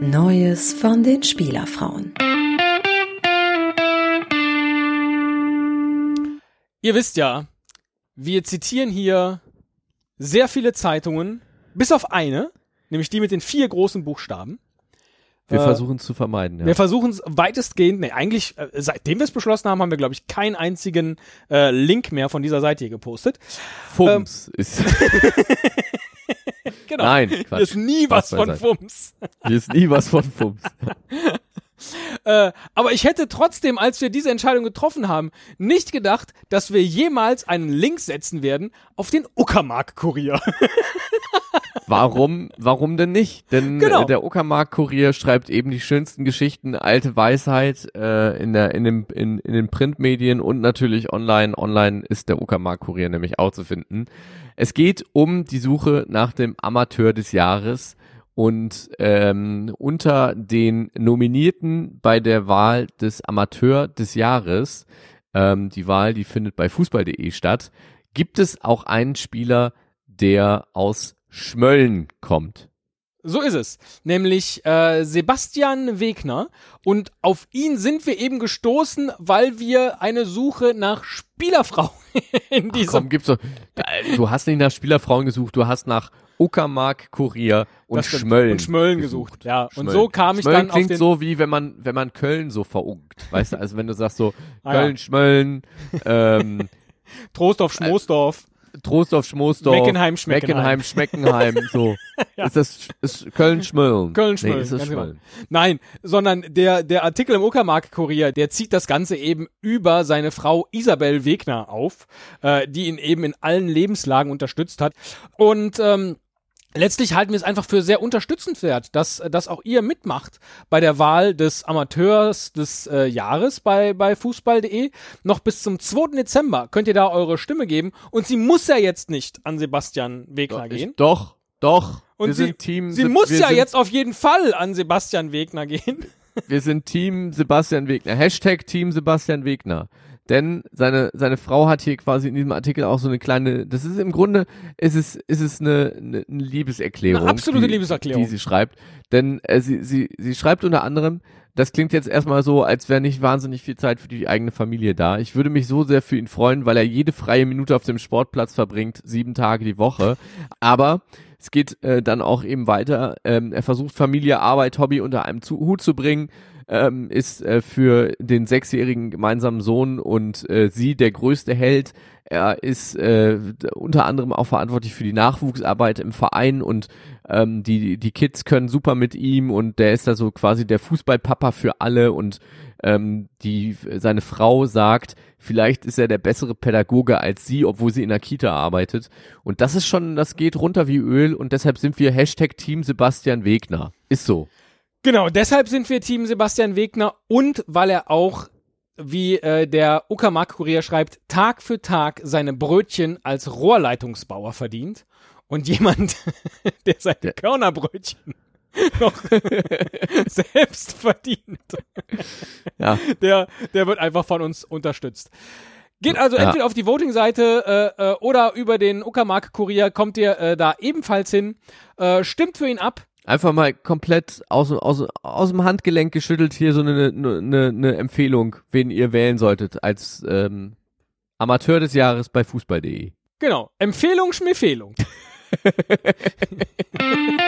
Neues von den Spielerfrauen. Ihr wisst ja, wir zitieren hier sehr viele Zeitungen, bis auf eine, nämlich die mit den vier großen Buchstaben. Wir Äh, versuchen es zu vermeiden, ja. Wir versuchen es weitestgehend, nee, eigentlich, äh, seitdem wir es beschlossen haben, haben wir, glaube ich, keinen einzigen äh, Link mehr von dieser Seite hier gepostet. Fums ist. Genau. Nein, Hier Quatsch. ist nie was Spaß von beiseite. Fums. Hier ist nie was von Fums. Äh, aber ich hätte trotzdem, als wir diese Entscheidung getroffen haben, nicht gedacht, dass wir jemals einen Link setzen werden auf den Uckermark-Kurier. Warum, warum denn nicht? Denn Genau. der Uckermark-Kurier schreibt eben die schönsten Geschichten, alte Weisheit äh, in, der, in, dem, in, in den Printmedien und natürlich online. Online ist der Uckermark-Kurier nämlich auch zu finden. Es geht um die Suche nach dem Amateur des Jahres und ähm, unter den Nominierten bei der Wahl des Amateur des Jahres, ähm, die Wahl, die findet bei fußball.de statt, gibt es auch einen Spieler, der aus Schmölln kommt. So ist es. Nämlich äh, Sebastian Wegner. Und auf ihn sind wir eben gestoßen, weil wir eine Suche nach Spielerfrau in Ach diesem. komm, gibt's doch. Äh, Du hast nicht nach Spielerfrauen gesucht, du hast nach Uckermark, Kurier und. Schmölln. Und Schmölln gesucht. Ja, und Schmölln. so kam ich Schmölln dann auf klingt den. so wie wenn man wenn man Köln so verungt, weißt du? Also wenn du sagst so Ah, ja. Köln, Schmölln, ähm, Trostorf, Schmoosdorf. Trostorf, Schmoosdorf, Meckenheim, Schmeckenheim. Meckenheim, Schmeckenheim, so. Ist das ist Köln, Schmölln? Köln, Schmölln, Nee, ist das genau. Schmölln. Nein, sondern der, der Artikel im Uckermark-Kurier, der zieht das Ganze eben über seine Frau Isabel Wegner auf, äh, die ihn eben in allen Lebenslagen unterstützt hat. Und ähm, letztlich halten wir es einfach für sehr unterstützenswert, dass, dass auch ihr mitmacht bei der Wahl des Amateurs des äh, Jahres bei, bei Fußball.de. Noch bis zum 2. Dezember könnt ihr da eure Stimme geben. Und sie muss ja jetzt nicht an Sebastian Wegner Doch, gehen. ich, doch, doch. Und wir sie, sind Team. sie muss ja jetzt auf jeden Fall an Sebastian Wegner gehen. Wir sind Team Sebastian Wegner. Hashtag Team Sebastian Wegner. Denn seine, seine Frau hat hier quasi in diesem Artikel auch so eine kleine, das ist im Grunde, ist es, ist es eine, eine, Liebeserklärung. Eine absolute die, Liebeserklärung. Die sie schreibt. Denn äh, sie, sie, sie schreibt unter anderem, das klingt jetzt erstmal so, als wäre nicht wahnsinnig viel Zeit für die eigene Familie da. Ich würde mich so sehr für ihn freuen, weil er jede freie Minute auf dem Sportplatz verbringt, sieben Tage die Woche. Aber es geht äh, dann auch eben weiter. Ähm, er versucht Familie, Arbeit, Hobby unter einem zu Hut zu bringen, ähm, ist äh, für den sechsjährigen gemeinsamen Sohn und äh, sie der größte Held. Er ist äh, unter anderem auch verantwortlich für die Nachwuchsarbeit im Verein und ähm, die, die Kids können super mit ihm und der ist da so quasi der Fußballpapa für alle und ähm, die seine Frau sagt, vielleicht ist er der bessere Pädagoge als sie, obwohl sie in der Kita arbeitet. Und das ist schon, das geht runter wie Öl und deshalb sind wir Hashtag Team Sebastian Wegner. Ist so. Genau, deshalb sind wir Team Sebastian Wegner und weil er auch, wie äh, der Uckermark-Kurier schreibt, Tag für Tag seine Brötchen als Rohrleitungsbauer verdient. Und jemand, der seine Der- Körnerbrötchen noch selbst verdient, Ja. der, der wird einfach von uns unterstützt. Geht also Ja. entweder auf die Voting-Seite äh, äh, oder über den Uckermark-Kurier, kommt ihr äh, da ebenfalls hin. Äh, stimmt für ihn ab. Einfach mal komplett aus, aus, aus dem Handgelenk geschüttelt hier so eine, eine, eine Empfehlung, wen ihr wählen solltet als ähm, Amateur des Jahres bei Fußball.de. Genau. Empfehlung, Schmempfehlung.